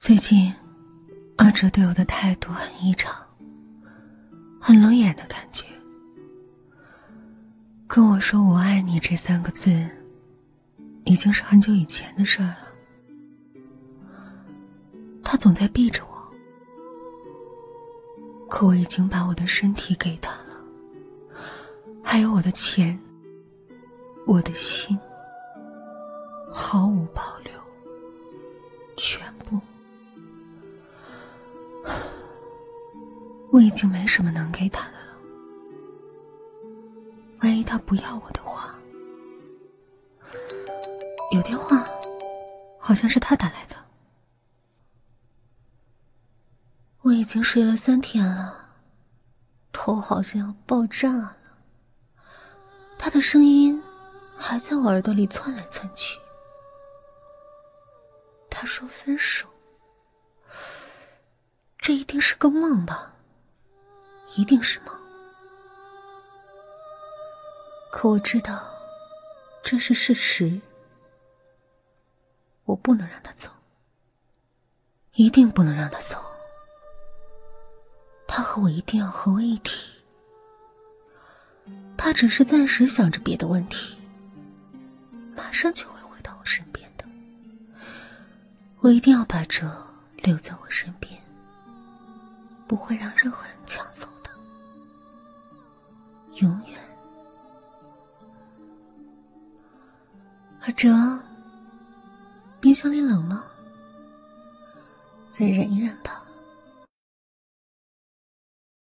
最近，阿哲对我的态度很异常，很冷眼的感觉。跟我说“我爱你”这三个字，已经是很久以前的事了。他总在避着我，可我已经把我的身体给他了，还有我的钱，我的心，毫无保留，我已经没什么能给他的了。万一他不要我的话，有电话，好像是他打来的。我已经睡了三天了，头好像要爆炸了。他的声音还在我耳朵里窜来窜去。他说分手，这一定是个梦吧？一定是梦，可我知道这是事实，我不能让他走，一定不能让他走，他和我一定要合为一体。他只是暂时想着别的问题，马上就会回到我身边的。我一定要把这留在我身边，不会让任何人抢走。永远，阿哲，冰箱里冷吗？再忍一忍吧。